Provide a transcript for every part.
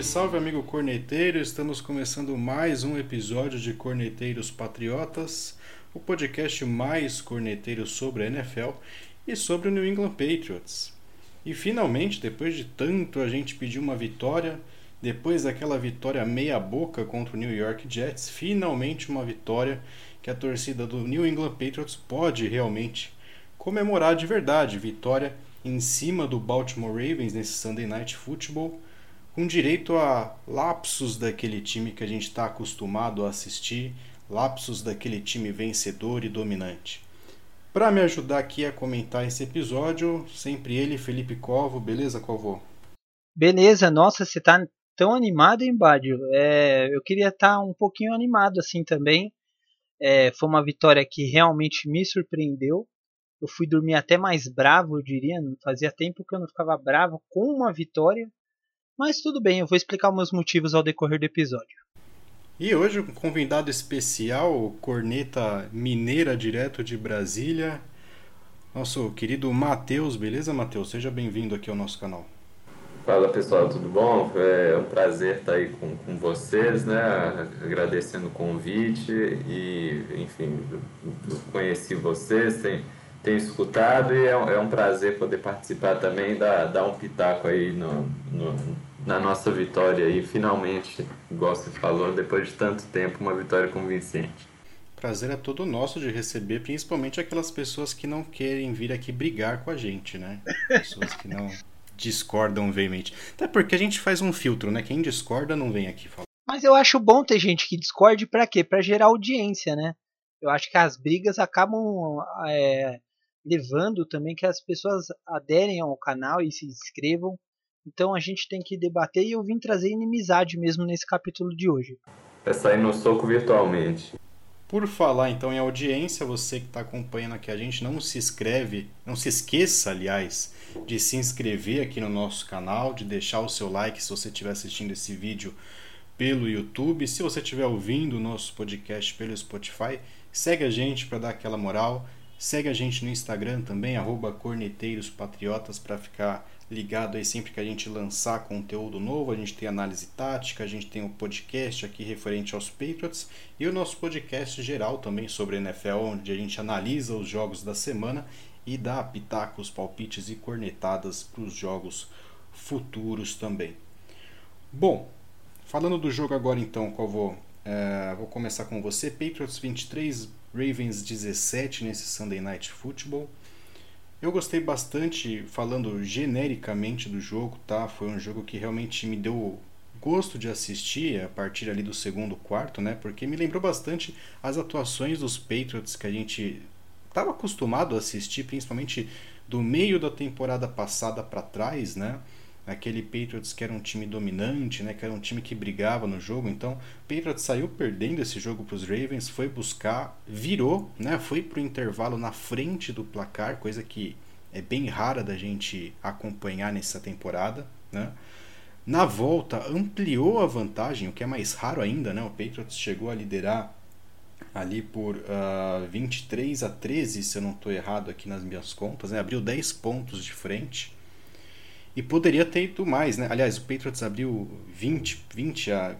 Salve, salve, amigo corneteiro! Estamos começando mais um episódio de Corneteiros Patriotas, o podcast mais corneteiro sobre a NFL e sobre o New England Patriots. E finalmente, depois de tanto a gente pedir uma vitória, depois daquela vitória meia-boca contra o New York Jets, finalmente uma vitória que a torcida do New England Patriots pode realmente comemorar de verdade. Vitória em cima do Baltimore Ravens nesse Sunday Night Football, com direito a lapsos daquele time que a gente está acostumado a assistir, lapsos daquele time vencedor e dominante. Para me ajudar aqui a comentar esse episódio, sempre ele, Felipe Covo. Beleza, Covo? Beleza, nossa, você tá tão animado, hein, Badio? É, eu queria estar tá um pouquinho animado assim também. É, foi uma vitória que realmente me surpreendeu. Eu fui dormir até mais bravo, eu diria. Fazia tempo que eu não ficava bravo com uma vitória. Mas tudo bem, eu vou explicar meus motivos ao decorrer do episódio. E hoje um convidado especial, corneta mineira direto de Brasília, nosso querido Matheus. Beleza, Matheus? Seja bem-vindo aqui ao nosso canal. Fala pessoal, tudo bom? É um prazer estar aí com, com vocês, né? Agradecendo o convite e, enfim, conheci vocês, tenho, tenho escutado e é, é um prazer poder participar também, dar, dar um pitaco aí no, no, na nossa vitória aí, finalmente, igual você falou, depois de tanto tempo, uma vitória convincente. Prazer é todo nosso de receber, principalmente aquelas pessoas que não querem vir aqui brigar com a gente, né? Pessoas que não discordam veemente. Até porque a gente faz um filtro, né? Quem discorda não vem aqui falar. Mas eu acho bom ter gente que discorde para quê? Para gerar audiência, né? Eu acho que as brigas acabam é, levando também que as pessoas aderem ao canal e se inscrevam. Então a gente tem que debater e eu vim trazer inimizade mesmo nesse capítulo de hoje. É sair no soco virtualmente. Por falar então em audiência, você que está acompanhando aqui a gente, não se inscreve, não se esqueça, aliás, de se inscrever aqui no nosso canal, de deixar o seu like se você estiver assistindo esse vídeo pelo YouTube. Se você estiver ouvindo o nosso podcast pelo Spotify, segue a gente para dar aquela moral. Segue a gente no Instagram também, corneteirospatriotas, para ficar ligado aí sempre que a gente lançar conteúdo novo. A gente tem análise tática, a gente tem o um podcast aqui referente aos Patriots e o nosso podcast geral também sobre NFL, onde a gente analisa os jogos da semana e dá pitacos, palpites e cornetadas para os jogos futuros também. Bom, falando do jogo agora então, qual vou, é, vou começar com você. Patriots 23, Ravens 17 nesse Sunday Night Football. Eu gostei bastante, falando genericamente do jogo, tá? Foi um jogo que realmente me deu gosto de assistir a partir ali do segundo quarto, né? Porque me lembrou bastante as atuações dos Patriots que a gente estava acostumado a assistir, principalmente do meio da temporada passada para trás, né? Aquele Patriots que era um time dominante, né, que era um time que brigava no jogo. Então, o Patriots saiu perdendo esse jogo para os Ravens, foi buscar, virou, né, foi para o intervalo na frente do placar, coisa que é bem rara da gente acompanhar nessa temporada. Né. Na volta, ampliou a vantagem, o que é mais raro ainda. Né, o Patriots chegou a liderar ali por uh, ah, 23 a 13, se eu não estou errado aqui nas minhas contas, né, abriu 10 pontos de frente. E poderia ter ido mais, né? Aliás, o Patriots abriu 20, 20 a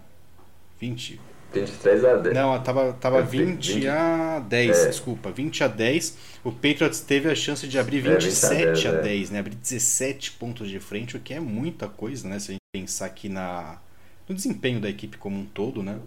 20 23 a 10. Não, tava, tava 20, 20 a 10, é. desculpa. 20 a 10. O Patriots teve a chance de abrir 27 é, 20 a 10, a 10 é. né? Abrir 17 pontos de frente, o que é muita coisa, né? Se a gente pensar aqui na, no desempenho da equipe como um todo, né?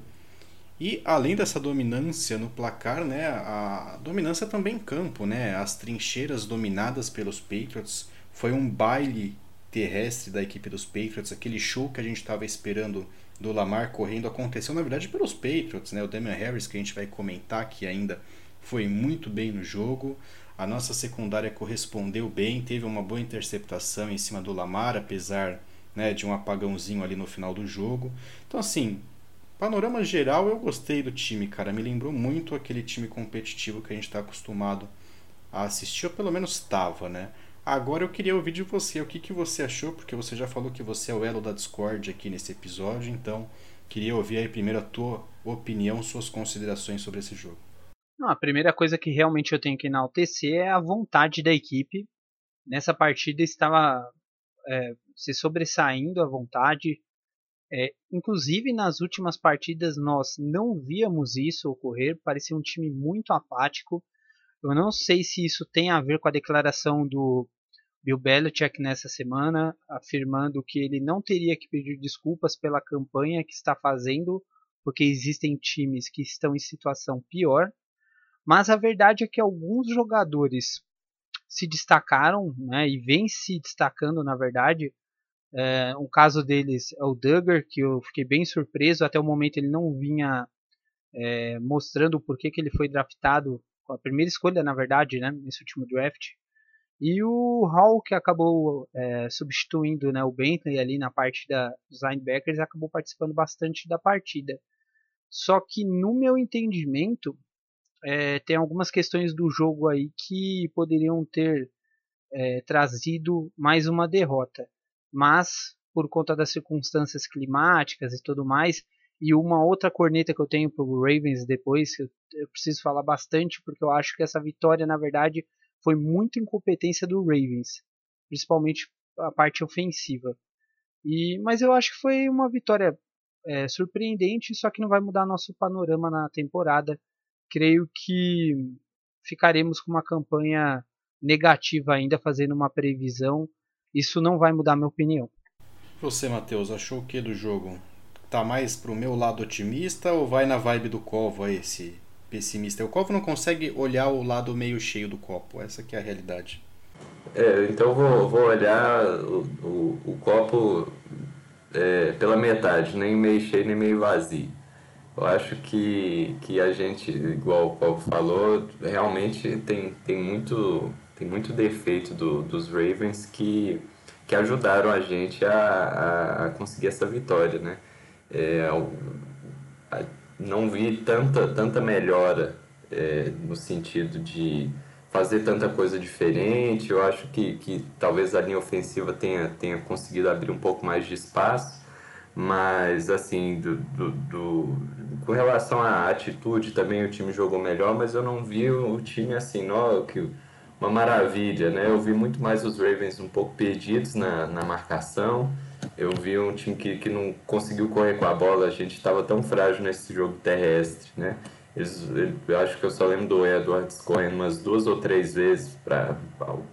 E além dessa dominância no placar, né? A dominância também em campo, né? As trincheiras dominadas pelos Patriots. Foi um baile terrestre da equipe dos Patriots, aquele show que a gente estava esperando do Lamar correndo, aconteceu na verdade pelos Patriots, né? O Damian Harris, que a gente vai comentar que ainda foi muito bem no jogo. A nossa secundária correspondeu bem, teve uma boa interceptação em cima do Lamar, apesar né, de um apagãozinho ali no final do jogo. Então, assim, panorama geral, eu gostei do time, cara. Me lembrou muito aquele time competitivo que a gente está acostumado a assistir, ou pelo menos estava, né? Agora eu queria ouvir de você o que, que você achou, porque você já falou que você é o elo da Discord aqui nesse episódio, então queria ouvir aí primeiro a tua opinião, suas considerações sobre esse jogo. Não, a primeira coisa que realmente eu tenho que enaltecer é a vontade da equipe. Nessa partida estava é, se sobressaindo a vontade. É, inclusive nas últimas partidas nós não víamos isso ocorrer, parecia um time muito apático. Eu não sei se isso tem a ver com a declaração do Bill Belichick nessa semana, afirmando que ele não teria que pedir desculpas pela campanha que está fazendo, porque existem times que estão em situação pior. Mas a verdade é que alguns jogadores se destacaram, né, e vêm se destacando na verdade. É, um caso deles é o Duggar, que eu fiquei bem surpreso, até o momento ele não vinha é, mostrando o porquê que ele foi draftado, a primeira escolha na verdade, né, nesse último draft. E o Hall, que acabou é, substituindo né, o Bentley ali na parte da, dos linebackers, acabou participando bastante da partida. Só que no meu entendimento, é, tem algumas questões do jogo aí que poderiam ter é, trazido mais uma derrota. Mas, por conta das circunstâncias climáticas e tudo mais, e uma outra corneta que eu tenho para o Ravens depois, eu, eu preciso falar bastante, porque eu acho que essa vitória, na verdade, foi muito incompetência do Ravens, principalmente a parte ofensiva. E, mas eu acho que foi uma vitória é, surpreendente, só que não vai mudar nosso panorama na temporada creio que ficaremos com uma campanha negativa ainda, fazendo uma previsão. Isso não vai mudar minha opinião. Você, Matheus, achou o que do jogo? Tá mais pro meu lado otimista ou vai na vibe do Covo esse pessimista? O Covo não consegue olhar o lado meio cheio do copo, essa que é a realidade. É, então vou, vou olhar o, o, o copo é, pela metade, nem meio cheio nem meio vazio. Eu acho que, que a gente, igual o Paulo falou, realmente tem, tem, muito, tem muito defeito do, dos Ravens que, que ajudaram a gente a, a conseguir essa vitória, né? É, não vi tanta, tanta melhora é, no sentido de fazer tanta coisa diferente. Eu acho que, que talvez a linha ofensiva tenha, tenha conseguido abrir um pouco mais de espaço mas, assim, do, do, do, com relação à atitude, também o time jogou melhor, mas eu não vi o time assim, ó, que uma maravilha, né? Eu vi muito mais os Ravens um pouco perdidos na, na marcação. Eu vi um time que, que não conseguiu correr com a bola. A gente estava tão frágil nesse jogo terrestre, né? Eles, eu acho que eu só lembro do Edwards correndo umas duas ou três vezes para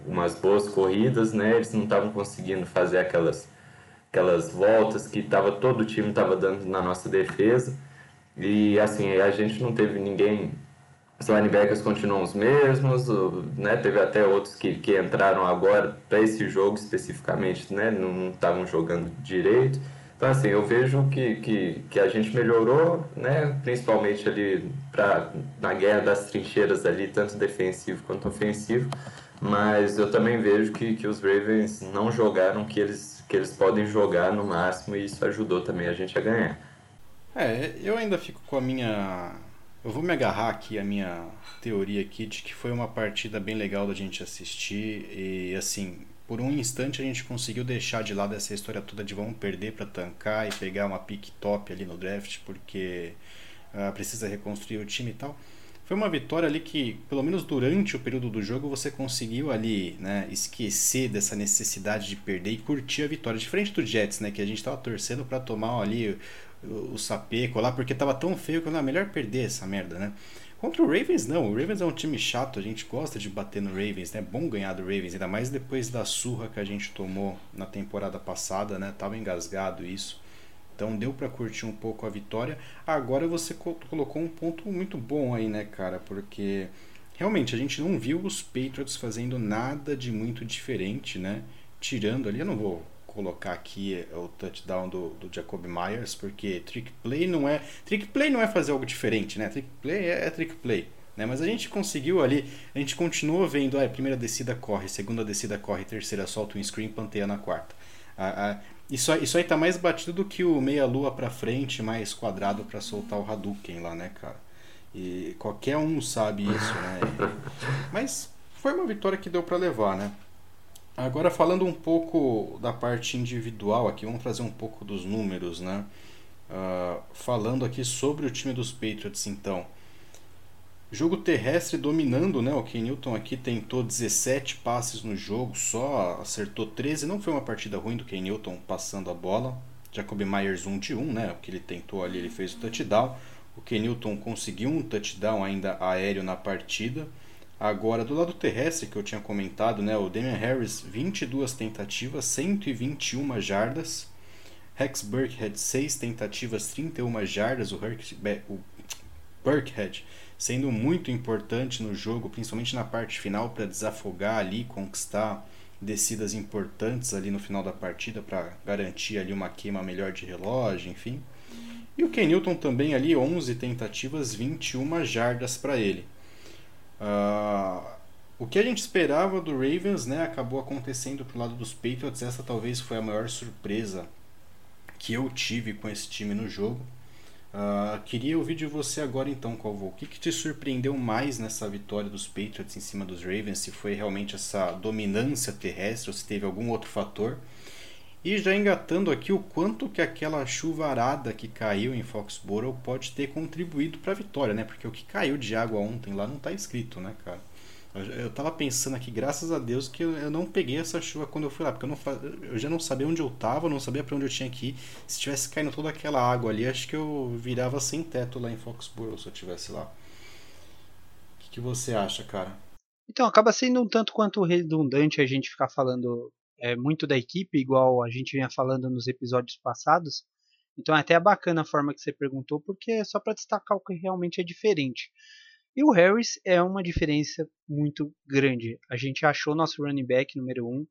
umas boas corridas, né? Eles não estavam conseguindo fazer aquelas aquelas voltas que tava, todo o time estava dando na nossa defesa. E assim, a gente não teve ninguém. Os linebackers continuam os mesmos, né? Teve até outros que, que entraram agora para esse jogo especificamente, né? Não estavam jogando direito. Então, assim, eu vejo que, que, que a gente melhorou, né? Principalmente ali pra, na guerra das trincheiras ali, tanto defensivo quanto ofensivo. Mas eu também vejo que, que os Ravens não jogaram que eles que eles podem jogar no máximo e isso ajudou também a gente a ganhar. É, eu ainda fico com a minha. Eu vou me agarrar aqui a minha teoria aqui de que foi uma partida bem legal da gente assistir e assim, por um instante a gente conseguiu deixar de lado essa história toda de vamos perder para tancar e pegar uma pick top ali no draft porque uh, precisa reconstruir o time e tal. Foi uma vitória ali que, pelo menos durante o período do jogo, você conseguiu ali, né, esquecer dessa necessidade de perder e curtir a vitória. Diferente do Jets, né, que a gente tava torcendo para tomar ali o, sapeco lá, porque tava tão feio que não é melhor perder essa merda, né? Contra o Ravens, não. O Ravens é um time chato, a gente gosta de bater no Ravens, né? É bom ganhar do Ravens, ainda mais depois da surra que a gente tomou na temporada passada, né? Tava engasgado isso. Então deu para curtir um pouco a vitória. Agora você colocou um ponto muito bom aí, né, cara? Porque realmente a gente não viu os Patriots fazendo nada de muito diferente, né? Tirando ali, eu não vou colocar aqui o touchdown do, do Jacob Myers, porque trick play não é trick play não é fazer algo diferente, né? Trick play é, é trick play. Né? Mas a gente conseguiu ali, a gente continuou vendo, ah, primeira descida corre, segunda descida corre, terceira solta um screen, panteia na quarta. A, a, isso, isso aí tá mais batido do que o meia-lua pra frente, mais quadrado para soltar o Hadouken lá, né, cara? E qualquer um sabe isso, né? Mas foi uma vitória que deu para levar, né? Agora falando um pouco da parte individual aqui, vamos trazer um pouco dos números, né? Uh, falando aqui sobre o time dos Patriots, então. Jogo terrestre dominando, né? O Ken Newton aqui tentou 17 passes no jogo, só acertou 13. Não foi uma partida ruim do Ken Newton passando a bola. Jacob Myers 1 de 1, né? O que ele tentou ali, ele fez o touchdown. O Kenilton conseguiu um touchdown ainda aéreo na partida. Agora, do lado terrestre que eu tinha comentado, né, o Damian Harris, 22 tentativas, 121 jardas. Rex Burkhead, 6 tentativas, 31 jardas. O, Herc, o Burkhead sendo muito importante no jogo, principalmente na parte final, para desafogar ali, conquistar descidas importantes ali no final da partida para garantir ali uma queima melhor de relógio, enfim. E o Kenilton também ali, 11 tentativas, 21 jardas para ele. Uh, o que a gente esperava do Ravens né, acabou acontecendo pro lado dos Patriots. Essa talvez foi a maior surpresa que eu tive com esse time no jogo. Uh, queria ouvir de você agora então, Calvo. O que, que, te surpreendeu mais nessa vitória dos Patriots em cima dos Ravens? Se foi realmente essa dominância terrestre ou se teve algum outro fator? E já engatando aqui o quanto que aquela chuvarada que caiu em Foxborough pode ter contribuído para a vitória, né? Porque o que caiu de água ontem lá não está escrito, né, cara? Eu, estava pensando aqui, graças a Deus, que eu, não peguei essa chuva quando eu fui lá, porque eu, não, eu já não sabia onde eu estava, não sabia para onde eu tinha que ir. Se tivesse caindo toda aquela água ali, acho que eu virava sem teto lá em Foxborough se eu tivesse lá. O que, que você acha, cara? Então, acaba sendo um tanto quanto redundante a gente ficar falando é, muito da equipe, igual a gente vinha falando nos episódios passados. Então, é até bacana a forma que você perguntou, porque é só para destacar o que realmente é diferente. E o Harris é uma diferença muito grande. A gente achou nosso running back número 1. Um.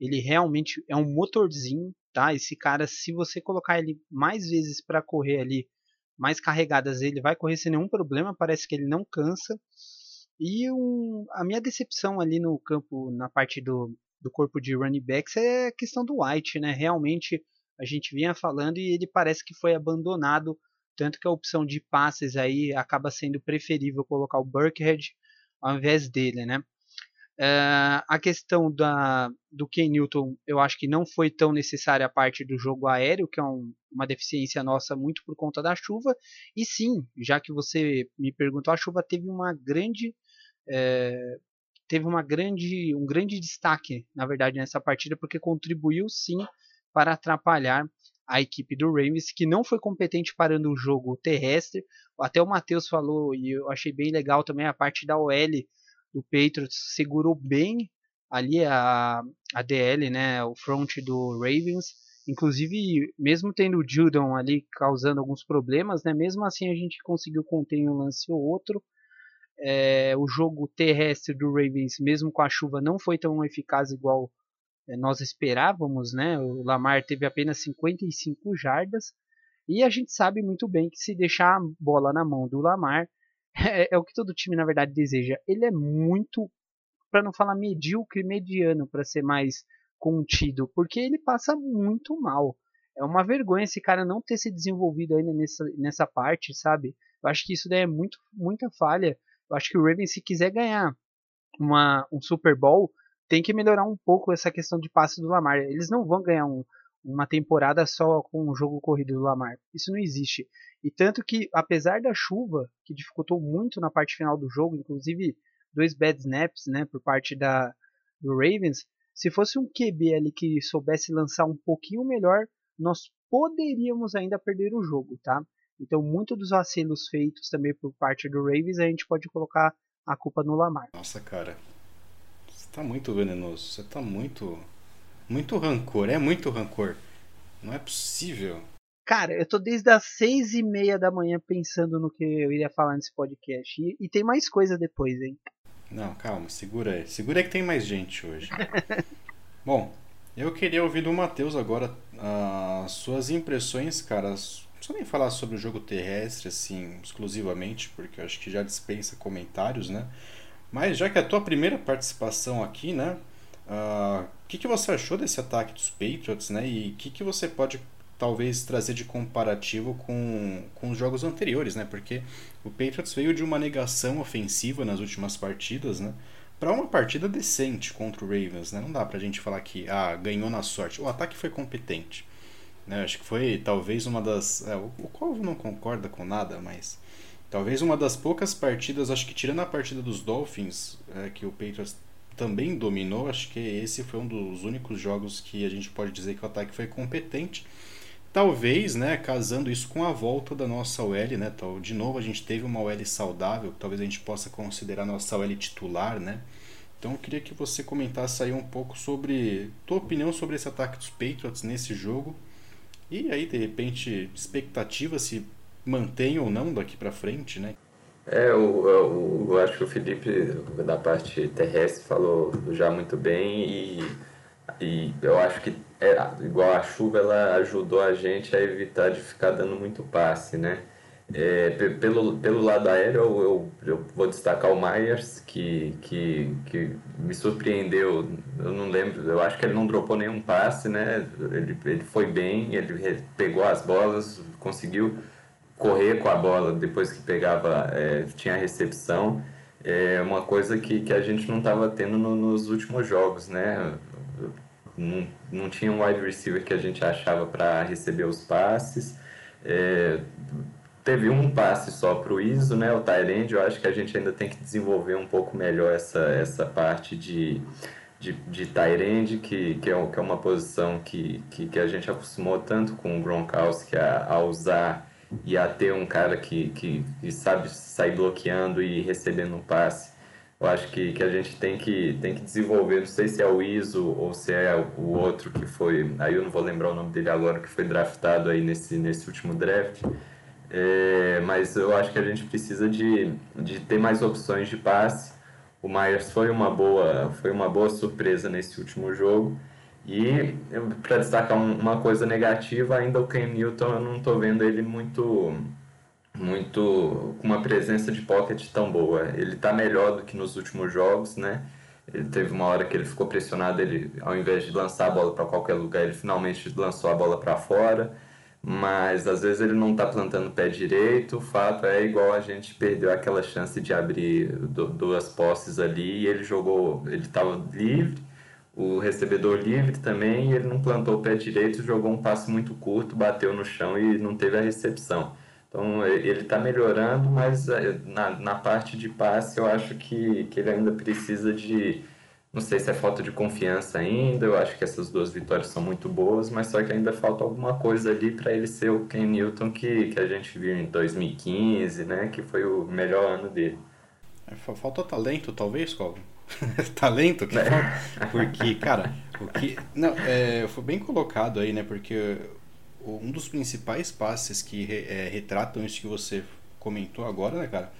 Ele realmente é um motorzinho, tá? Esse cara, se você colocar ele mais vezes para correr ali, mais carregadas, ele vai correr sem nenhum problema. Parece que ele não cansa. E um, a minha decepção ali no campo, na parte do, do corpo de running backs, é a questão do White, né? Realmente a gente vinha falando e ele parece que foi abandonado tanto que a opção de passes aí acaba sendo preferível colocar o Burkhead ao invés dele, né? Uh, a questão da, do Ken Newton, eu acho que não foi tão necessária a parte do jogo aéreo, que é um, uma deficiência nossa muito por conta da chuva. E sim, já que você me perguntou, a chuva teve uma grande é, teve uma grande, um grande destaque, na verdade, nessa partida, porque contribuiu sim para atrapalhar a equipe do Ravens, que não foi competente parando o jogo terrestre. Até o Matheus falou, e eu achei bem legal também a parte da OL do Patriots, segurou bem ali a, a DL, né, o front do Ravens. Inclusive, mesmo tendo o Judon ali causando alguns problemas, né, mesmo assim a gente conseguiu conter um lance ou outro. É, o jogo terrestre do Ravens, mesmo com a chuva, não foi tão eficaz igual é, nós esperávamos, né? O Lamar teve apenas 55 jardas e a gente sabe muito bem que se deixar a bola na mão do Lamar é, é o que todo time na verdade deseja. Ele é muito, para não falar medíocre, mediano, para ser mais contido, porque ele passa muito mal. É uma vergonha esse cara não ter se desenvolvido ainda nessa, nessa parte, sabe? Eu acho que isso daí é muito, muita falha. Eu acho que o Ravens, se quiser ganhar uma, um Super Bowl, tem que melhorar um pouco essa questão de passe do Lamar. Eles não vão ganhar um, uma temporada só com o jogo corrido do Lamar. Isso não existe. E tanto que, apesar da chuva, que dificultou muito na parte final do jogo, inclusive dois bad snaps né, por parte da, do Ravens, se fosse um QB ali que soubesse lançar um pouquinho melhor, nós poderíamos ainda perder o jogo, tá? Então, muito dos vacilos feitos também por parte do Ravens, a gente pode colocar a culpa no Lamar. Nossa, cara, tá muito venenoso. Você tá muito. Muito rancor. É muito rancor. Não é possível. Cara, eu tô desde as seis e meia da manhã pensando no que eu iria falar nesse podcast. E, e tem mais coisa depois, hein? Não, calma, segura aí. Segura aí que tem mais gente hoje. Bom, eu queria ouvir do Matheus agora as suas impressões, cara. Não precisa nem falar sobre o jogo terrestre, assim, exclusivamente, porque acho que já dispensa comentários, né? Mas já que é a tua primeira participação aqui, né? O uh, ah, que, que você achou desse ataque dos Patriots, né? E o que, que você pode talvez trazer de comparativo com, com os jogos anteriores, né? Porque o Patriots veio de uma negação ofensiva nas últimas partidas, né? Para uma partida decente contra o Ravens, né? Não dá pra gente falar que ah, ganhou na sorte. O ataque foi competente. Né? Acho que foi talvez uma das. É, o, o qual não concorda com nada, mas Talvez uma das poucas partidas, acho que tirando a partida dos Dolphins, é, que o Patriots também dominou, acho que esse foi um dos únicos jogos que a gente pode dizer que o ataque foi competente. talvez, né, casando isso com a volta da nossa OL, né, tal, de novo a gente teve uma OL saudável, talvez a gente possa considerar nossa OL titular, né? Então eu queria que você comentasse aí um pouco sobre tua opinião sobre esse ataque dos Patriots nesse jogo e aí de repente expectativa se mantém ou não daqui para frente, né? É, eu, eu, eu, acho que o Felipe da parte terrestre falou já muito bem e, e eu acho que é, igual a chuva ela ajudou a gente a evitar de ficar dando muito passe, né? É, pelo, pelo lado aéreo, eu, eu, vou destacar o Myers, que, que, que me surpreendeu. Eu não lembro, eu acho que ele não dropou nenhum passe, né? Ele, ele foi bem, ele pegou as bolas, conseguiu correr com a bola depois que pegava, é, tinha a recepção. É uma coisa que, que a gente não estava tendo no, nos últimos jogos, né? Não, não tinha um wide receiver que a gente achava para receber os passes. É, teve um passe só para o ISO, né, o Tyrande, eu acho que a gente ainda tem que desenvolver um pouco melhor essa, essa parte de, de, de Tyrande, que, é, que é uma posição que, que, que a gente acostumou tanto com o Gronkowski a, a usar e a ter um cara que, que, que sabe sair bloqueando e recebendo um passe. Eu acho que, que a gente tem que, tem que desenvolver, não sei se é o ISO ou se é o outro que foi, aí eu não vou lembrar o nome dele agora, que foi draftado aí nesse, nesse último draft, é, mas eu acho que a gente precisa de, de ter mais opções de passe. O Myers foi uma boa, foi uma boa surpresa nesse último jogo. E para destacar uma coisa negativa, ainda o Ken Newton eu não estou vendo ele muito muito com uma presença de pocket tão boa. Ele está melhor do que nos últimos jogos, né? Ele teve uma hora que ele ficou pressionado, ele ao invés de lançar a bola para qualquer lugar, ele finalmente lançou a bola para fora mas às vezes ele não está plantando o pé direito. O fato é igual a gente perdeu aquela chance de abrir duas posses ali e ele jogou, ele estava livre, o recebedor livre também, ele não plantou o pé direito, jogou um passe muito curto, bateu no chão e não teve a recepção. Então ele está melhorando, mas eh, na, na parte de passe eu acho que, que ele ainda precisa de não sei se é falta de confiança ainda, eu acho que essas duas vitórias são muito boas, mas só que ainda falta alguma coisa ali para ele ser o Ken Newton que, que a gente viu em 2015, né? Que foi o melhor ano dele. É, falta talento, talvez, Colvin? talento que é. falta? Porque, cara, o que. Não, é, foi bem colocado aí, né? Porque um dos principais passes que é, retratam isso que você comentou agora, né, cara?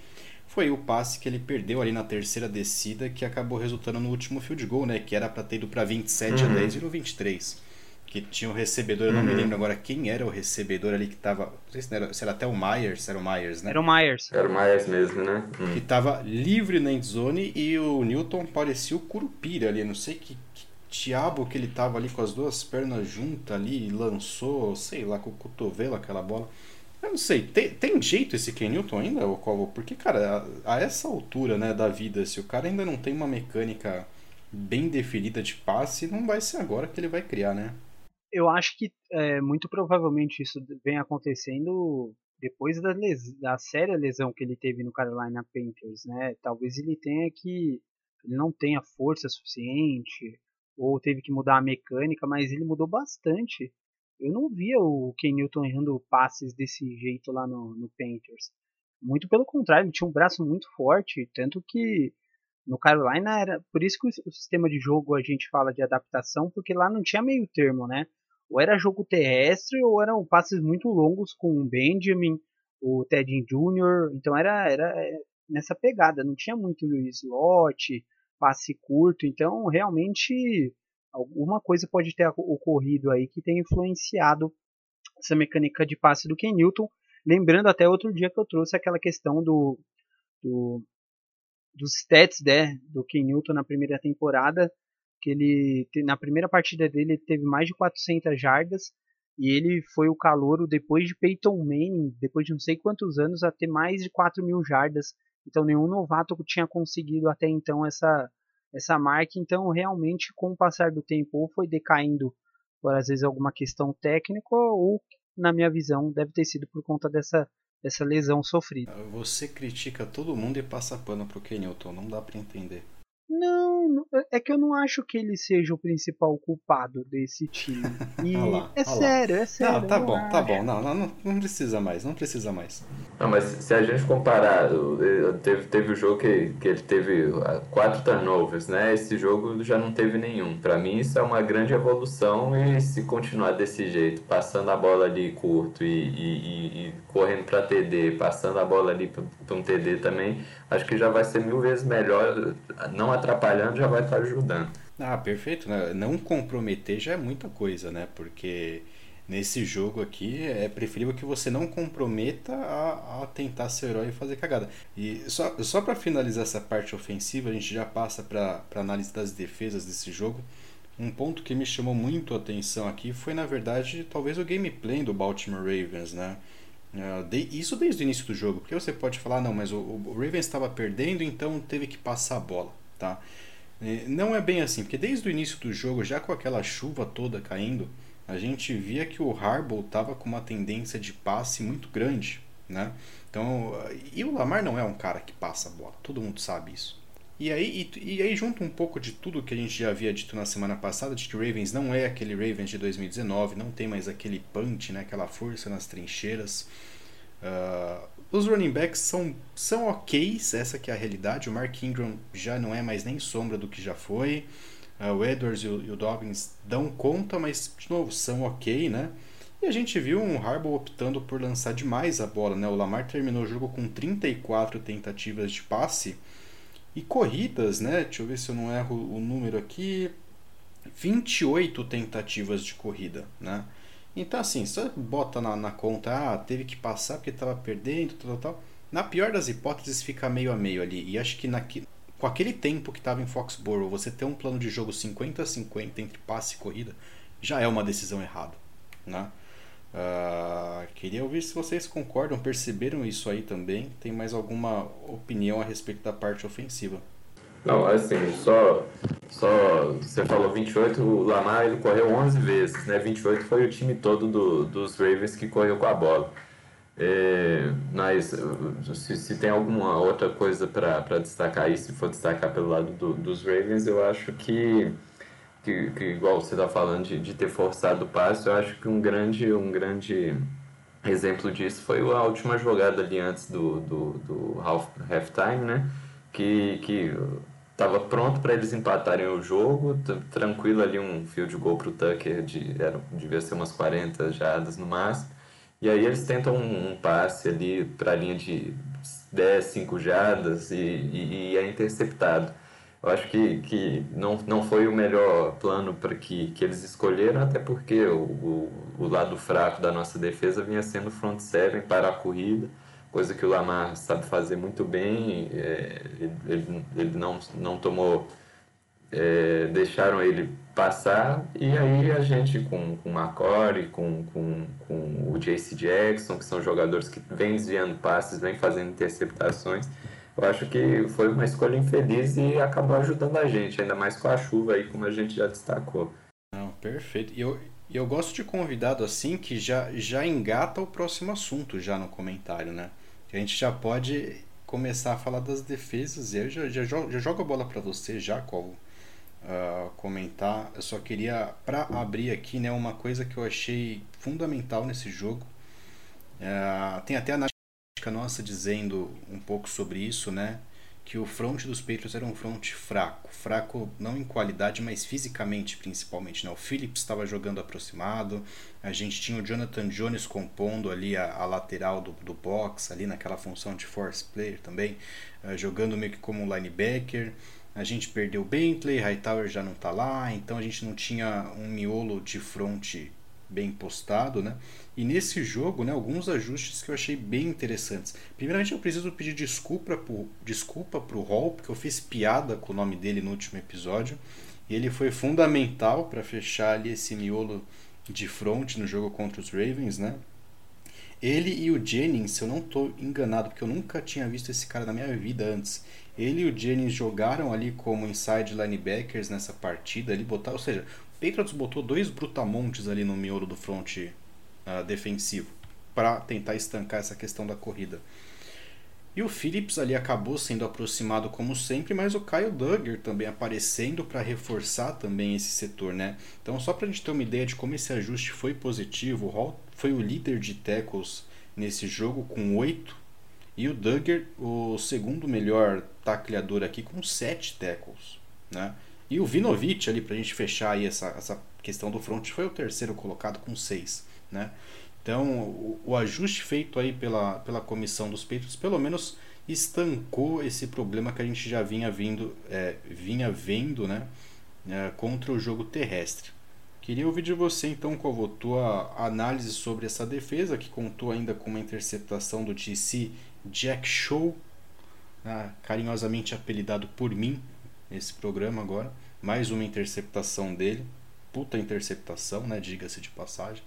Foi o passe que ele perdeu ali na terceira descida, que acabou resultando no último field goal, né? Que era para ter ido para 27 uhum. a 10 e no 23. Que tinha o um recebedor, eu não uhum. me lembro agora quem era o recebedor ali que tava. Não sei se era, se era até o Myers, era o Myers, né? Era o Myers. Era o Myers mesmo, né? Uhum. Que tava livre na endzone e o Newton parecia o Curupira ali, não sei que, que diabo que ele tava ali com as duas pernas juntas ali e lançou, sei lá, com o cotovelo aquela bola. Eu não sei, tem, tem jeito esse Ken Newton ainda, ou qual? Porque, cara, a, a, essa altura né, da vida, se o cara ainda não tem uma mecânica bem definida de passe, não vai ser agora que ele vai criar, né? Eu acho que é, muito provavelmente isso vem acontecendo depois da, da séria lesão que ele teve no Carolina Panthers, né? Talvez ele tenha que. Ele não tenha força suficiente, ou teve que mudar a mecânica, mas ele mudou bastante eu não via o Ken Newton errando passes desse jeito lá no, no Panthers. Muito pelo contrário, ele tinha um braço muito forte, tanto que no Carolina era. Por isso que o, sistema de jogo a gente fala de adaptação, porque lá não tinha meio termo, né? Ou era jogo terrestre, ou eram passes muito longos com o Benjamin, o Ted Jr. Então era, era é, nessa pegada, não tinha muito slot, passe curto, então realmente alguma coisa pode ter ocorrido aí que tenha influenciado essa mecânica de passe do Ken Newton. Lembrando até outro dia que eu trouxe aquela questão do, do dos stats né, do Ken Newton na primeira temporada, que ele na primeira partida dele ele teve mais de 400 jardas e ele foi o calouro depois de Peyton Manning, depois de não sei quantos anos, a ter mais de 4 mil jardas. Então nenhum novato tinha conseguido até então essa essa marca. Então, realmente, com o passar do tempo, ou foi decaindo por às vezes alguma questão técnica, ou, na minha visão, deve ter sido por conta dessa, dessa lesão sofrida. Você critica todo mundo e passa pano pro Kenilton, não dá para entender. Não, não, é que eu não acho que ele seja o principal culpado desse time. E lá, é sério, é sério. Não, tá bom, acho. tá bom. Não, não, não, precisa mais, não precisa mais. Não, mas se a gente comparar, teve, teve o jogo que, que ele teve ah, quatro turnovers, né? Esse jogo já não teve nenhum. Pra mim isso é uma grande evolução e se continuar desse jeito, passando a bola ali curto e, e, e- e correndo pra TD, passando a bola ali pra pra um TD também, acho que já vai ser mil vezes melhor. Não atrapalhando, já vai estar ajudando. Ah, perfeito, né? Não comprometer já é muita coisa, né? Porque nesse jogo aqui é preferível que você não comprometa a, a tentar ser herói e fazer cagada. E só, só para finalizar essa parte ofensiva, a gente já passa para análise das defesas desse jogo. Um ponto que me chamou muito a atenção aqui foi, na verdade, talvez o gameplay do Baltimore Ravens, né? Ah, isso desde o início do jogo, porque você pode falar, não, mas o, o Ravens estava perdendo, então teve que passar a bola, tá? E Não é bem assim, porque desde o início do jogo, já com aquela chuva toda caindo, a gente via que o Harbaugh estava com uma tendência de passe muito grande, né? Então, e o Lamar não é um cara que passa a bola, todo mundo sabe isso. E aí, e, e aí junto um pouco de tudo que a gente já havia dito na semana passada, de que o Ravens não é aquele Ravens de 2019, não tem mais aquele punch, né, aquela força nas trincheiras. Ah, os running backs são, são ok, essa que é a realidade. O Mark Ingram já não é mais nem sombra do que já foi. Ah, o Edwards e o, e o Dobbins dão conta, mas de novo são ok, né? E a gente viu um Harbaugh optando por lançar demais a bola, né? O Lamar terminou o jogo com 34 tentativas de passe e corridas, né? Deixa eu ver se eu não erro o número aqui. 28 tentativas de corrida, né? Então, assim, só bota na, na conta, ah, teve que passar porque estava perdendo, tal, tal, tal. Na pior das hipóteses, fica meio a meio ali. E acho que com aquele tempo que estava em Foxborough, você ter um plano de jogo 50-50 entre passe e corrida, já é uma decisão errada, né? Ah, queria ouvir se vocês concordam, perceberam isso aí também. Tem mais alguma opinião a respeito da parte ofensiva? Não, assim, só, só você falou 28, o Lamar ele correu 11 vezes, né? 28 foi o time todo do, dos Ravens que correu com a bola. É, mas se, se tem alguma outra coisa para destacar aí, se for destacar pelo lado do, dos Ravens, eu acho que, que, que igual você está falando de, de ter forçado o passe, eu acho que um grande, um grande exemplo disso foi a última jogada ali antes do, do, do half, halftime, né? Que, que estava pronto para eles empatarem o jogo, tranquilo ali um field goal para o Tucker, de, era, devia ser umas 40 jardas no máximo. E aí eles tentam um, um passe ali para a linha de 10, 5 jardas e, e, e é interceptado. Eu acho que, que não, não foi o melhor plano para que, que eles escolheram, até porque o, o, o lado fraco da nossa defesa vinha sendo front seven para a corrida, coisa que o Lamar sabe fazer muito bem. é, ele, ele, não, não tomou é, deixaram ele passar e aí a gente com, com o McCory, com, com, com o JC Jackson, que são jogadores que vêm desviando passes, vêm fazendo interceptações, eu acho que foi uma escolha infeliz e acabou ajudando a gente, ainda mais com a chuva aí, como a gente já destacou. Não, perfeito. E eu, e eu gosto de convidado assim que já, já engata o próximo assunto já no comentário, né? A gente já pode começar a falar das defesas e eu já, já, jogo, já jogo a bola para você já, qual uh, comentar. Eu só queria, para abrir aqui, né, uma coisa que eu achei fundamental nesse jogo. Uh, tem até a nossa dizendo um pouco sobre isso, né? Que o front dos Patriots era um front fraco. Fraco não em qualidade, mas fisicamente principalmente. Né? O Phillips estava jogando aproximado. A gente tinha o Jonathan Jones compondo ali a, a lateral do, do box, ali naquela função de force player também. Uh, jogando meio que como um linebacker. A gente perdeu o Bentley, Hightower já não está lá, então a gente não tinha um miolo de front bem postado, né? E nesse jogo, né, alguns ajustes que eu achei bem interessantes. Primeiramente, eu preciso pedir desculpa pro, desculpa pro Hall, porque eu fiz piada com o nome dele no último episódio. E ele foi fundamental para fechar ali esse miolo de front no jogo contra os Ravens, né? Ele e o Jennings, se eu não estou enganado, porque eu nunca tinha visto esse cara na minha vida antes. Ele e o Jennings jogaram ali como inside linebackers nessa partida, ali botar, ou seja, Patriots botou dois brutamontes ali no miolo do front uh, defensivo para tentar estancar essa questão da corrida. E o Phillips ali acabou sendo aproximado como sempre, mas o Kyle Duggar também aparecendo para reforçar também esse setor, né? Então só para a gente ter uma ideia de como esse ajuste foi positivo, o Hall foi o líder de tackles nesse jogo com 8 e o Duggar o segundo melhor tacleador aqui com 7 tackles, né? E o Vinovich ali para a gente fechar aí essa, essa questão do front foi o terceiro colocado com 6, né? Então, o, o, ajuste feito aí pela, pela comissão dos Patriots, pelo menos estancou esse problema que a gente já vinha vindo, é, vinha vendo, né, é, contra o jogo terrestre. Queria ouvir de você então qual a tua análise sobre essa defesa que contou ainda com uma interceptação do TC Jack Show, né, carinhosamente apelidado por mim nesse programa agora, mais uma interceptação dele, puta interceptação, né, diga-se de passagem.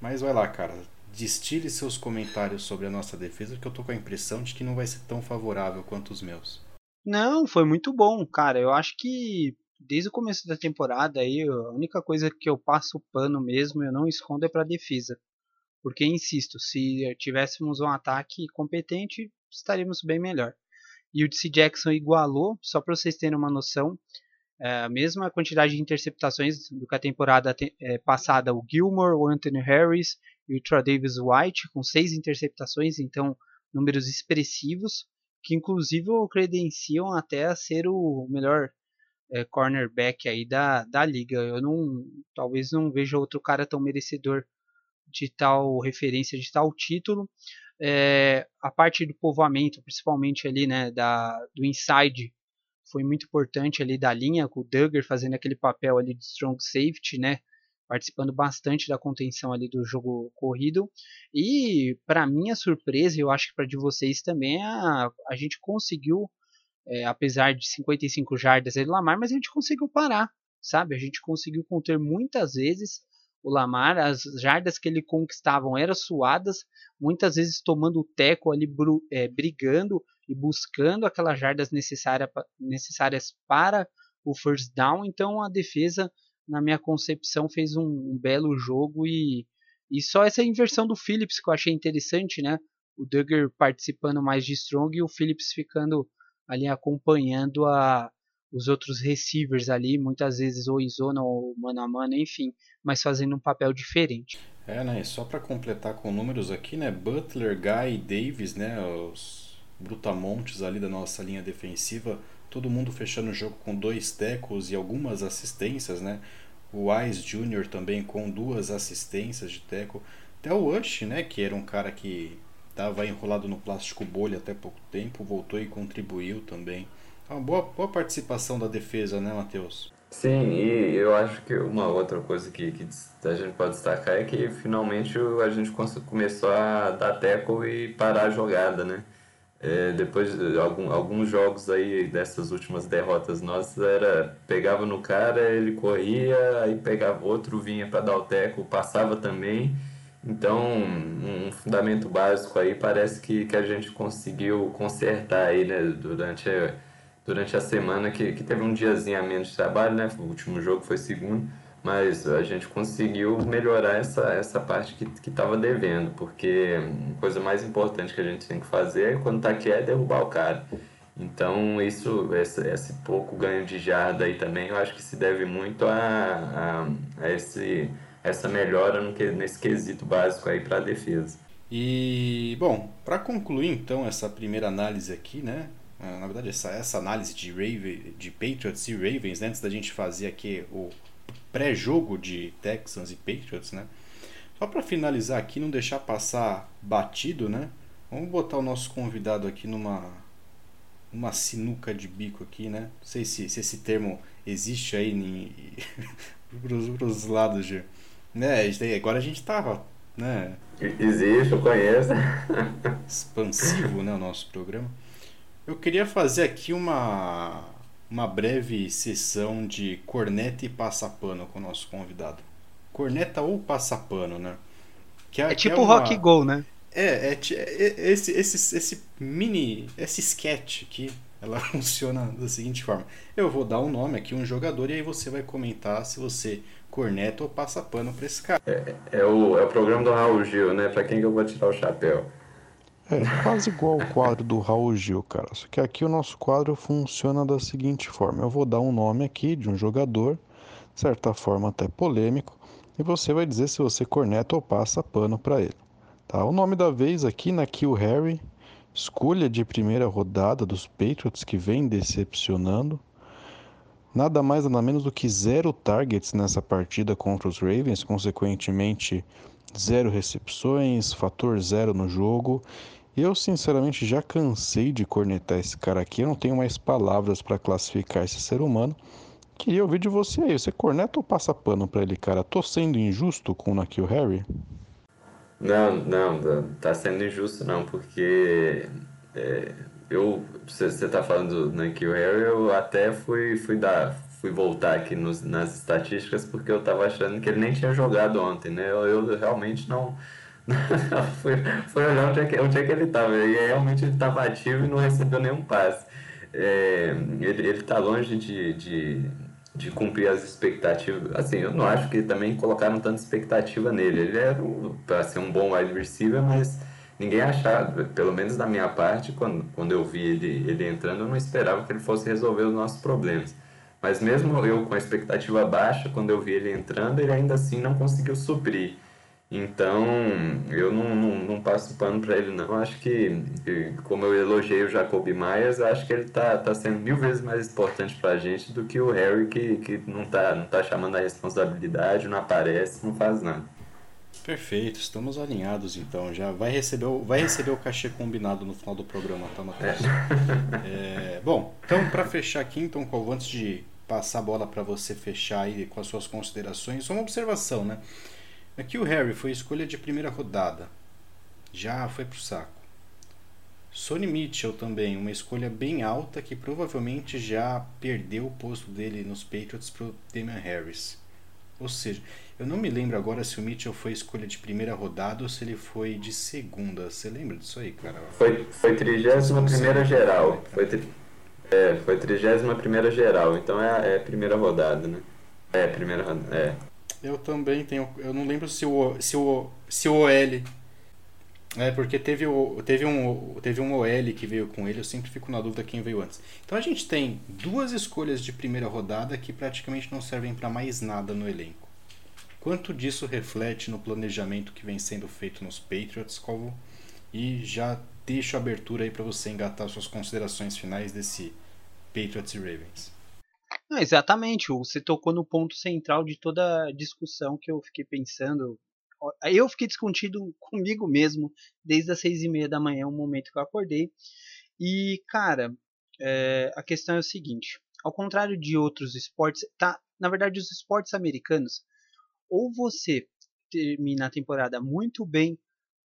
Mas vai lá, cara. Destile seus comentários sobre a nossa defesa, que eu tô com a impressão de que não vai ser tão favorável quanto os meus. Não, foi muito bom, cara. Eu acho que desde o começo da temporada aí, a única coisa que eu passo o pano mesmo, eu não escondo é para defesa. Porque insisto, se tivéssemos um ataque competente, estaríamos bem melhor. E o DC Jackson igualou, só para vocês terem uma noção, é, a mesma quantidade de interceptações do que a temporada é, passada, o Gilmore, o Anthony Harris e o Troy Davis White, com seis interceptações, então números expressivos, que inclusive o credenciam até a ser o melhor é, cornerback aí da, da liga. Eu não, talvez não veja outro cara tão merecedor de tal referência, de tal título. É, a parte do povoamento, principalmente ali, né, da, do inside, foi muito importante ali da linha, com o Duggar fazendo aquele papel ali de strong safety, né? Participando bastante da contenção ali do jogo corrido. E, para minha surpresa, eu acho que para de vocês também, a, a gente conseguiu, é, apesar de 55 jardas do Lamar, mas a gente conseguiu parar, sabe? A gente conseguiu conter muitas vezes o Lamar, as jardas que ele conquistavam eram suadas, muitas vezes tomando o teco ali, é, brigando e buscando aquelas jardas necessária, necessárias para o first down. Então a defesa, na minha concepção, fez um, um, belo jogo e, e só essa inversão do Phillips que eu achei interessante, né? O Duggar participando mais de strong e o Phillips ficando ali acompanhando a, os outros receivers ali, muitas vezes ou em zona ou mano a mano, enfim, mas fazendo um papel diferente. É, né? Só para completar com números aqui, né? Butler, Guy e Davis, né? Os brutamontes ali da nossa linha defensiva, todo mundo fechando o jogo com dois tecos e algumas assistências, né? O Wise Jr. também com duas assistências de teco. Até o Ush, né, que era um cara que estava enrolado no plástico bolha até pouco tempo, voltou e contribuiu também. É uma boa, boa participação da defesa, né, Matheus? Sim, e eu acho que uma outra coisa que, que a gente pode destacar é que finalmente a gente começou a dar teco e parar a jogada, né? É, depois de algum, alguns jogos aí dessas últimas derrotas nossas era pegava no cara, ele corria, aí pegava outro, vinha para dar o teco, passava também. Então, um fundamento básico aí parece que, que a gente conseguiu consertar aí, né, durante a, durante a semana, que, que teve um diazinho a menos de trabalho, né, o último jogo foi segundo, mas a gente conseguiu melhorar essa, essa parte que estava devendo, porque a coisa mais importante que a gente tem que fazer quando está aqui é derrubar o cara. Então, isso, esse, esse pouco ganho de jarda aí também, eu acho que se deve muito a, a, a esse, essa melhora no, nesse quesito básico aí para a defesa. E, bom, para concluir então essa primeira análise aqui, né? Na verdade, essa, essa análise de, Raven, de Patriots e Ravens, né? antes da gente fazer aqui o pré-jogo de Texans e Patriots, né? Só para finalizar aqui, não deixar passar batido, né? Vamos botar o nosso convidado aqui numa uma sinuca de bico aqui, né? Não sei se, se esse termo existe aí para os lados de, né? Agora a gente tava, né? Existe, eu conheço. Expansivo, né? O nosso programa. Eu queria fazer aqui uma uma breve sessão de corneta e passapano com o nosso convidado. Corneta ou passapano, né? Que é, é tipo é uma... rock go, né? É, é, é, esse, esse, esse mini, esse sketch aqui, ela funciona da seguinte forma. Eu vou dar um nome aqui, um jogador, e aí você vai comentar se você corneta ou passa pano pra esse cara. É, é, o, é o programa do Raul Gil, né? Pra quem que eu vou tirar o chapéu? É, quase igual o quadro do Raul Gil, cara. Só que aqui o nosso quadro funciona da seguinte forma: eu vou dar um nome aqui de um jogador, de certa forma até polêmico, e você vai dizer se você corneta ou passa pano para ele. Tá? O nome da vez aqui na Kill Harry, escolha de primeira rodada dos Patriots que vem decepcionando. Nada mais nada menos do que zero targets nessa partida contra os Ravens, consequentemente zero recepções, fator zero no jogo. Eu sinceramente já cansei de cornetar esse cara aqui, eu não tenho mais palavras para classificar esse ser humano. Queria ouvir de você aí, você corneta ou passa pano para ele, cara? Tô sendo injusto com o Nakil Harry? Não, não, tá sendo injusto não, porque é, eu, você tá falando do Nakil Harry, eu até fui, fui dar, fui voltar aqui nos, nas estatísticas porque eu tava achando que ele nem tinha jogado ontem, né? Eu, eu realmente não, fui, fui olhar onde é, que, onde é que ele tava, e realmente ele tava ativo e não recebeu nenhum passe. É, ele, ele tá longe de, de de cumprir as expectativas. Assim, eu não acho que também colocaram tanta expectativa nele. Ele era para ser um bom wide receiver, mas ninguém achava, pelo menos da minha parte, quando, quando eu vi ele, ele entrando, eu não esperava que ele fosse resolver os nossos problemas. Mas mesmo eu com a expectativa baixa, quando eu vi ele entrando, ele ainda assim não conseguiu suprir. Então, eu não, não, não passo pano para ele, não. Acho que, como eu elogiei o Jacoby Myers, acho que ele tá, tá sendo mil vezes mais importante para a gente do que o Harry, que, que não, tá, não tá chamando a responsabilidade, não aparece, não faz nada. Perfeito, estamos alinhados então. Já vai receber, o, vai receber o cachê combinado no final do programa, tá, Matheus? É. é, bom, então para fechar aqui, então, Calvo, antes de passar a bola para você fechar aí com as suas considerações, só uma observação, né? Aqui o Harry foi escolha de primeira rodada. Já foi pro saco. Sonny Mitchell também, uma escolha bem alta que provavelmente já perdeu o posto dele nos Patriots pro Damian Harris. Ou seja, eu não me lembro agora se o Mitchell foi escolha de primeira rodada ou se ele foi de segunda. Você lembra disso aí, cara? Foi, foi 31 primeira geral. Foi, é, foi 31 primeira geral. Então é, é primeira rodada, né? É, primeira rodada. É. Eu também tenho. Eu não lembro se o, se o, se o OL. É, porque teve, o, teve, um, teve um OL que veio com ele, eu sempre fico na dúvida quem veio antes. Então a gente tem duas escolhas de primeira rodada que praticamente não servem para mais nada no elenco. Quanto disso reflete no planejamento que vem sendo feito nos Patriots, Calvo? E já deixo a abertura aí para você engatar suas considerações finais desse Patriots e Ravens. Não, exatamente, você tocou no ponto central de toda a discussão que eu fiquei pensando. Eu fiquei discutindo comigo mesmo desde as seis e meia da manhã, o momento que eu acordei. E, cara, é, a questão é o seguinte: ao contrário de outros esportes, tá, na verdade, os esportes americanos, ou você termina a temporada muito bem,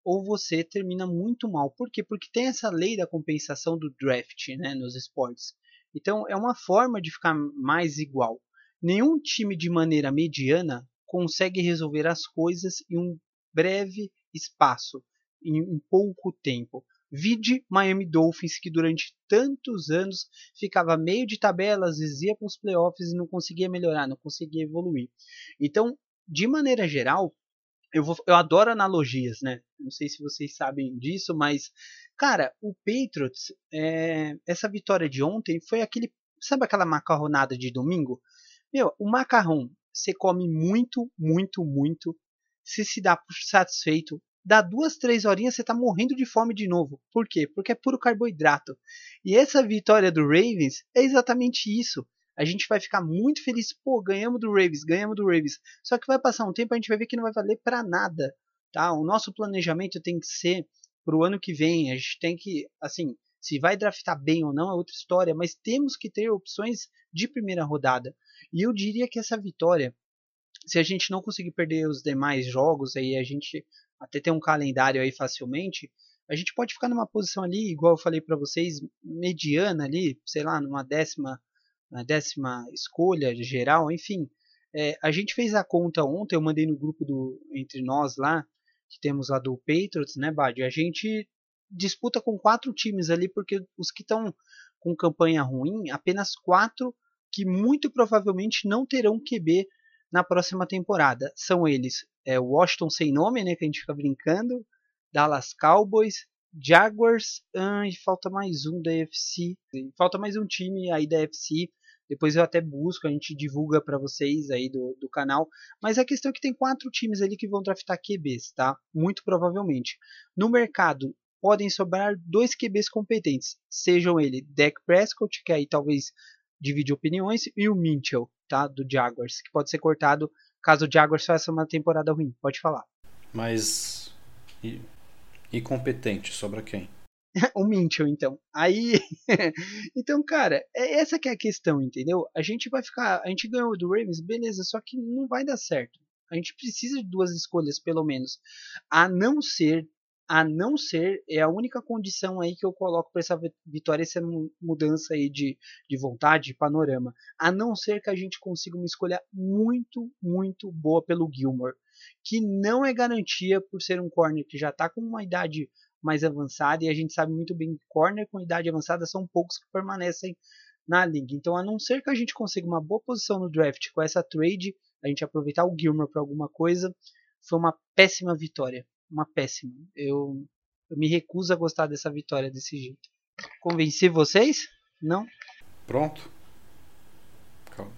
ou você termina muito mal. Por quê? Porque tem essa lei da compensação do draft né, nos esportes. Então é uma forma de ficar mais igual. Nenhum time de maneira mediana consegue resolver as coisas em um breve espaço, em, em pouco tempo. Vide Miami Dolphins, que durante tantos anos ficava meio de tabela, às vezes ia para os playoffs e não conseguia melhorar, não conseguia evoluir. Então, de maneira geral, eu, vou, eu adoro analogias, né? Não sei se vocês sabem disso, mas, cara, o Patriots, é, essa vitória de ontem foi aquele. Sabe aquela macarronada de domingo? Meu, o macarrão você come muito, muito, muito. Se se dá por satisfeito, dá duas, três horinhas você tá morrendo de fome de novo. Por quê? Porque é puro carboidrato. E essa vitória do Ravens é exatamente isso a gente vai ficar muito feliz, pô, ganhamos do Ravens, ganhamos do Ravens. Só que vai passar um tempo, a gente vai ver que não vai valer para nada, tá? O nosso planejamento tem que ser pro ano que vem, a gente tem que, assim, se vai draftar bem ou não é outra história, mas temos que ter opções de primeira rodada. E eu diria que essa vitória, se a gente não conseguir perder os demais jogos, aí a gente até tem um calendário aí facilmente, a gente pode ficar numa posição ali, igual eu falei para vocês, mediana ali, sei lá, numa décima na décima escolha geral, enfim. É, a gente fez a conta ontem, eu mandei no grupo do entre nós lá, que temos lá do Patriots, né, Bad? A gente disputa com quatro times ali, porque os que estão com campanha ruim, apenas quatro que muito provavelmente não terão QB na próxima temporada. São eles é, Washington sem nome, né, que a gente fica brincando, Dallas Cowboys, Jaguars ah, e falta mais um da FC. Falta mais um time aí da FC. Depois eu até busco, a gente divulga para vocês aí do, do canal. Mas a questão é que tem quatro times ali que vão draftar QBs, tá? Muito provavelmente. No mercado podem sobrar dois QBs competentes, sejam ele Dak Prescott, que aí talvez divide opiniões, e o Mitchell, tá? Do Jaguars, que pode ser cortado caso o Jaguars faça uma temporada ruim. Pode falar. Mas e, e competente sobra quem? o Minchel, então. Aí, então, cara, é essa que é a questão, entendeu? A gente vai ficar, a gente ganhou do Ravens, beleza, só que não vai dar certo. A gente precisa de duas escolhas, pelo menos. A não ser, a não ser, é a única condição aí que eu coloco para essa vitória, essa mudança aí de, de vontade, de panorama. A não ser que a gente consiga uma escolha muito, muito boa pelo Gilmore. Que não é garantia por ser um corner que já está com uma idade mais avançada, e a gente sabe muito bem que corner com idade avançada são poucos que permanecem na liga. Então, a não ser que a gente consiga uma boa posição no draft com essa trade, a gente aproveitar o Gilmore para alguma coisa, foi uma péssima vitória. Uma péssima. Eu, eu me recuso a gostar dessa vitória desse jeito. Convenci vocês? Não? Pronto?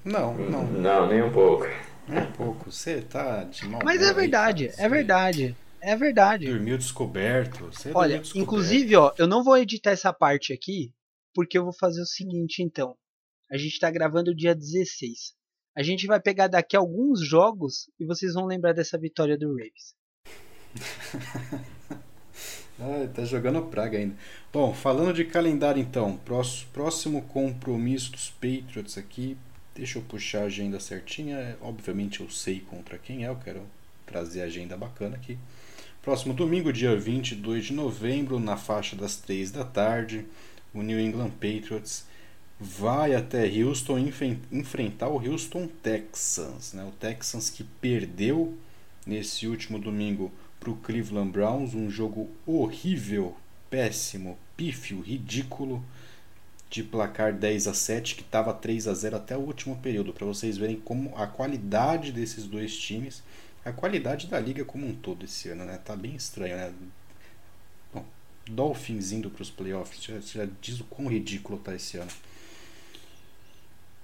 Não, não. Não, nem um pouco. Nem um pouco. Você tá de mal. Mas é verdade, é verdade. É verdade. Dormiu descoberto. Você Olha, descoberto. inclusive, ó, eu não vou editar essa parte aqui, porque eu vou fazer o seguinte, então. A gente tá gravando dia 16. A gente vai pegar daqui alguns jogos e vocês vão lembrar dessa vitória do Ravens. ah, tá jogando praga ainda. Bom, falando de calendário então, próximo compromisso dos Patriots aqui. Deixa eu puxar a agenda certinha. Obviamente eu sei contra quem é, eu quero trazer a agenda bacana aqui. Próximo domingo, dia 22 de novembro, na faixa das 3 da tarde, o New England Patriots vai até Houston enfrentar o Houston Texans. Né? O Texans que perdeu nesse último domingo para o Cleveland Browns, um jogo horrível, péssimo, pífio, ridículo, de placar 10 a 7, que estava 3 a 0 até o último período, para vocês verem como a qualidade desses dois times a qualidade da liga como um todo esse ano, né? Tá bem estranho, né? Bom, Dolphins indo para os playoffs já, já diz o quão ridículo tá esse ano.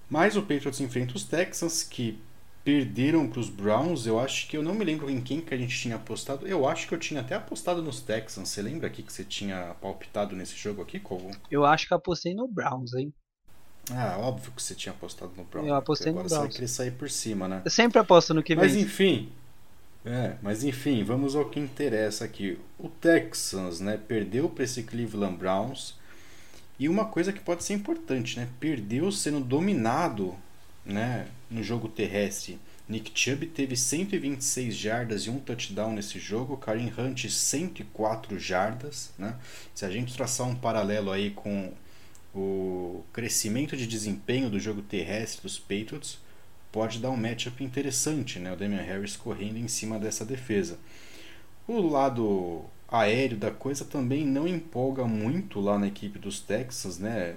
Mas o Patriots enfrenta os Texans, que perderam para os Browns. Eu acho que eu não me lembro em quem que a gente tinha apostado. Eu acho que eu tinha até apostado nos Texans. Você lembra aqui que você tinha palpitado nesse jogo aqui, Kovo? Eu acho que apostei no Browns, hein? Ah, óbvio que você tinha apostado no Browns. Eu apostei no Browns. Agora você vai querer sair por cima, né? Eu sempre aposto no que vem. Mas enfim, é, mas enfim, vamos ao que interessa aqui. O Texans, né, perdeu para esse Cleveland Browns. E uma coisa que pode ser importante, né, perdeu sendo dominado, né, no jogo terrestre. Nick Chubb teve 126 jardas e um touchdown nesse jogo, Karim Hunt 104 jardas, né? Se a gente traçar um paralelo aí com o crescimento de desempenho do jogo terrestre dos Patriots, pode dar um matchup interessante, né? O Damian Harris correndo em cima dessa defesa. O lado aéreo da coisa também não empolga muito lá na equipe dos Texans, né?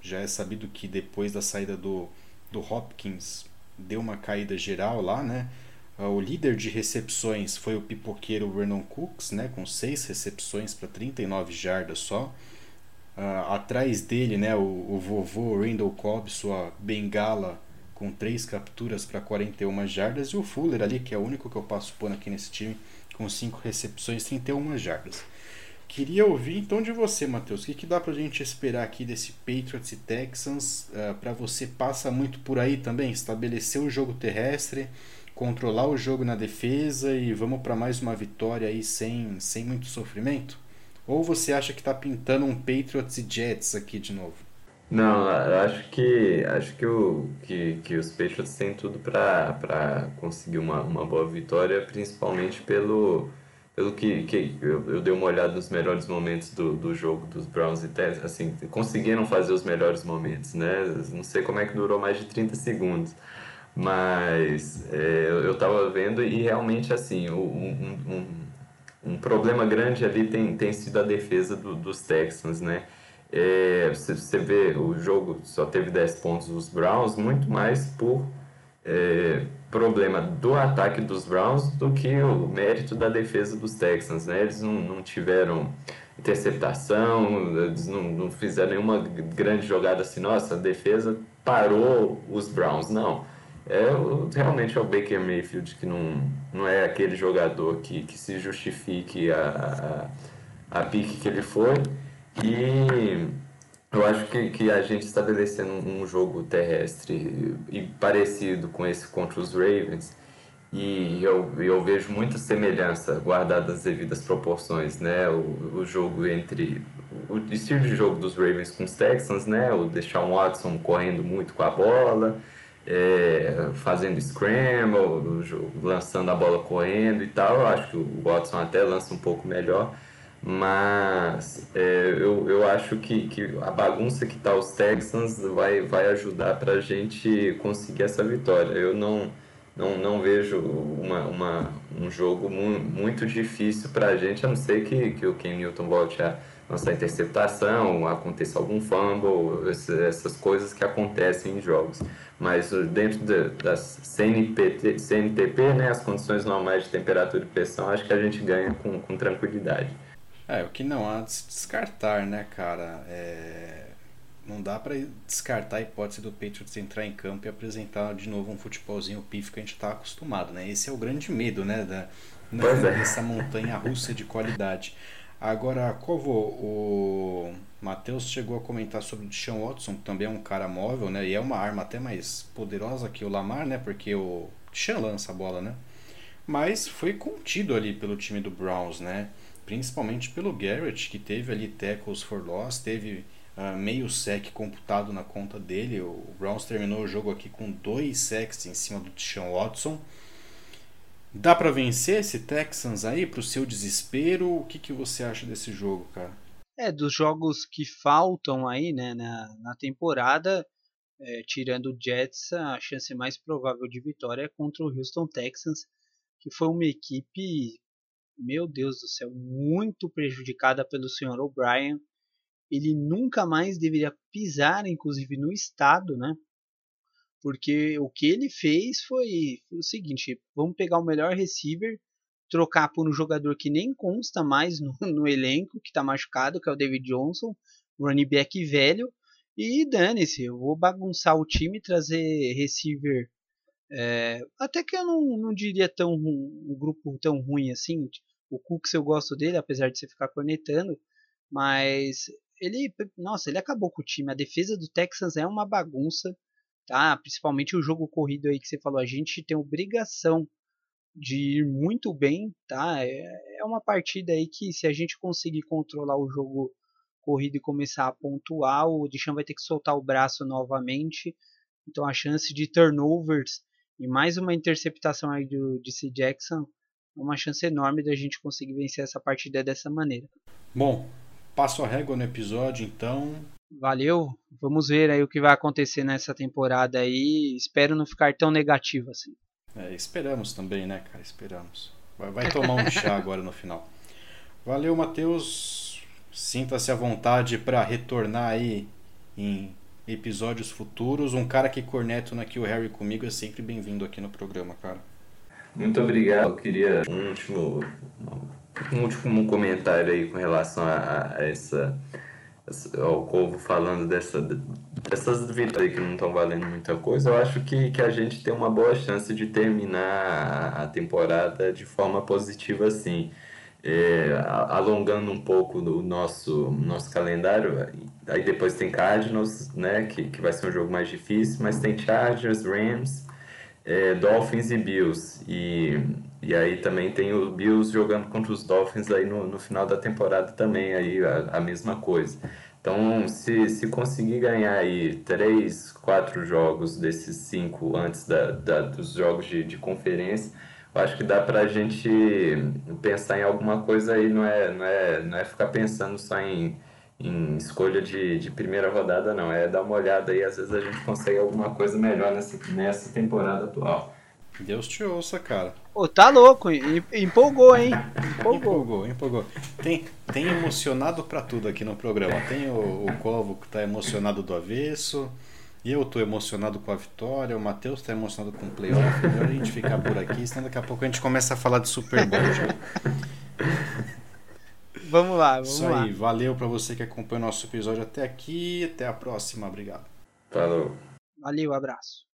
Já é sabido que depois da saída do, do Hopkins deu uma caída geral lá, né? Ah, o líder de recepções foi o pipoqueiro Vernon Cooks, né? Com seis recepções para 39 jardas só. Uh, atrás dele, né? O, o vovô Randall Cobb, sua bengala com 3 capturas para 41 jardas, e o Fuller ali, que é o único que eu passo pano aqui nesse time, com 5 recepções, 31 jardas. Queria ouvir então de você, Matheus, o que, que dá a gente esperar aqui desse Patriots e Texans? Uh, para você passa muito por aí também, estabelecer o jogo terrestre, controlar o jogo na defesa e vamos para mais uma vitória aí sem, sem muito sofrimento? Ou você acha que está pintando um Patriots e Jets aqui de novo? Não, eu acho que acho que, o, que, que os Patriots têm tudo para conseguir uma, uma boa vitória, principalmente pelo, pelo que, que eu, eu dei uma olhada nos melhores momentos do, do jogo dos Browns e Texans, assim, conseguiram fazer os melhores momentos, né? Não sei como é que durou mais de 30 segundos, mas é, eu estava vendo e realmente assim, um, um, um, um problema grande ali tem, tem sido a defesa do, dos Texans, né? É, você, você vê o jogo só teve 10 pontos dos Browns, muito mais por é, problema do ataque dos Browns do que o mérito da defesa dos Texans. Né? Eles não, não tiveram interceptação, eles não, não fizeram nenhuma grande jogada assim, nossa, a defesa parou os Browns. Não. É, realmente é o Baker Mayfield que não, não é aquele jogador que, que se justifique a, a, a pique que ele foi. E eu acho que, que a gente estabelecendo um jogo terrestre e parecido com esse contra os Ravens, e eu, eu vejo muita semelhança, guardadas as devidas proporções, né? O, o jogo entre. O estilo de jogo dos Ravens com os Texans, né? O Deshaun Watson correndo muito com a bola, é, fazendo scramble, lançando a bola correndo e tal. Eu acho que o Watson até lança um pouco melhor mas é, eu, eu acho que, que a bagunça que está os Texans vai, vai ajudar para a gente conseguir essa vitória. Eu não, não, não vejo uma, uma, um jogo mu muito difícil para a gente, a não ser que, que o Ken Newton volte a lançar interceptação, aconteça algum fumble, essas coisas que acontecem em jogos. Mas dentro de, das CNPT, CNTP, né, as condições normais de temperatura e pressão, acho que a gente ganha com, com tranquilidade. É, o que não há de se descartar, né, cara? É... Não dá para descartar a hipótese do Patriots entrar em campo e apresentar de novo um futebolzinho pífio que a gente está acostumado, né? Esse é o grande medo, né, da, é. dessa montanha russa de qualidade. Agora, Covo, o Matheus chegou a comentar sobre o Sean Watson, que também é um cara móvel, né? E é uma arma até mais poderosa que o Lamar, né? Porque o Sean lança a bola, né? Mas foi contido ali pelo time do Browns, né? Principalmente pelo Garrett, que teve ali tackles for loss, teve uh, meio sec computado na conta dele. O Browns terminou o jogo aqui com dois sacks em cima do Deshaun Watson. Dá para vencer esse Texans aí pro seu desespero? O que, que você acha desse jogo, cara? É, dos jogos que faltam aí, né, na, na temporada, é, tirando o Jets, a chance mais provável de vitória é contra o Houston Texans, que foi uma equipe meu Deus do céu, muito prejudicada pelo Sr. O'Brien. Ele nunca mais deveria pisar, inclusive no estado, né? Porque o que ele fez foi, foi o seguinte: vamos pegar o melhor receiver, trocar por um jogador que nem consta mais no, no elenco, que está machucado, que é o David Johnson, running back velho, e dane-se, eu vou bagunçar o time, trazer receiver. É, até que eu não, não diria tão um grupo tão ruim assim. O Cooks eu gosto dele, apesar de você ficar cornetando, mas ele, nossa, ele acabou com o time. A defesa do Texans é uma bagunça, tá? Principalmente o jogo corrido aí que você falou, a gente tem obrigação de ir muito bem, tá? É, é uma partida aí que se a gente conseguir controlar o jogo corrido e começar a pontuar, o Deshaun vai ter que soltar o braço novamente. Então a chance de turnovers e mais uma interceptação aí do DC Jackson uma chance enorme da gente conseguir vencer essa partida dessa maneira. Bom, passo a régua no episódio, então. Valeu, vamos ver aí o que vai acontecer nessa temporada aí. Espero não ficar tão negativo assim. É, esperamos também, né, cara? Esperamos. Vai, vai tomar um chá agora no final. Valeu, Matheus. Sinta-se à vontade para retornar aí em episódios futuros. Um cara que corneta aqui o Harry comigo é sempre bem-vindo aqui no programa, cara. Muito obrigado. Eu queria um último, um último comentário aí com relação a, a essa ao Corvo falando dessa, dessas vitórias que não estão valendo muita coisa, eu acho que, que a gente tem uma boa chance de terminar a temporada de forma positiva assim. É, alongando um pouco o nosso, nosso calendário, aí depois tem Cardinals, né, que, que vai ser um jogo mais difícil, mas tem Chargers, Rams, é, Dolphins e Bills. E, e aí também tem o Bills jogando contra os Dolphins aí no, no final da temporada também, aí a, a mesma coisa. Então, se, se conseguir ganhar aí três, quatro jogos desses cinco antes da, da dos jogos de, de conferência, eu acho que dá para a gente pensar em alguma coisa aí, não é, não é, não é ficar pensando só em em escolha de, de primeira rodada, não. É dar uma olhada aí, às vezes a gente consegue alguma coisa melhor nessa, nessa temporada atual. Deus te ouça, cara. Ô, tá louco, empolgou, hein? Empolgou, empolgou. empolgou. Tem, tem emocionado pra tudo aqui no programa. Tem o, o Covo que tá emocionado do avesso. Eu tô emocionado com a vitória. O Matheus tá emocionado com o playoff. Melhor a gente ficar por aqui, senão daqui a pouco a gente começa a falar de Super Bowl já. Vamos lá, vamos Isso lá. aí, valeu para você que acompanhou o nosso episódio até aqui. Até a próxima, obrigado. Falou. Valeu, abraço.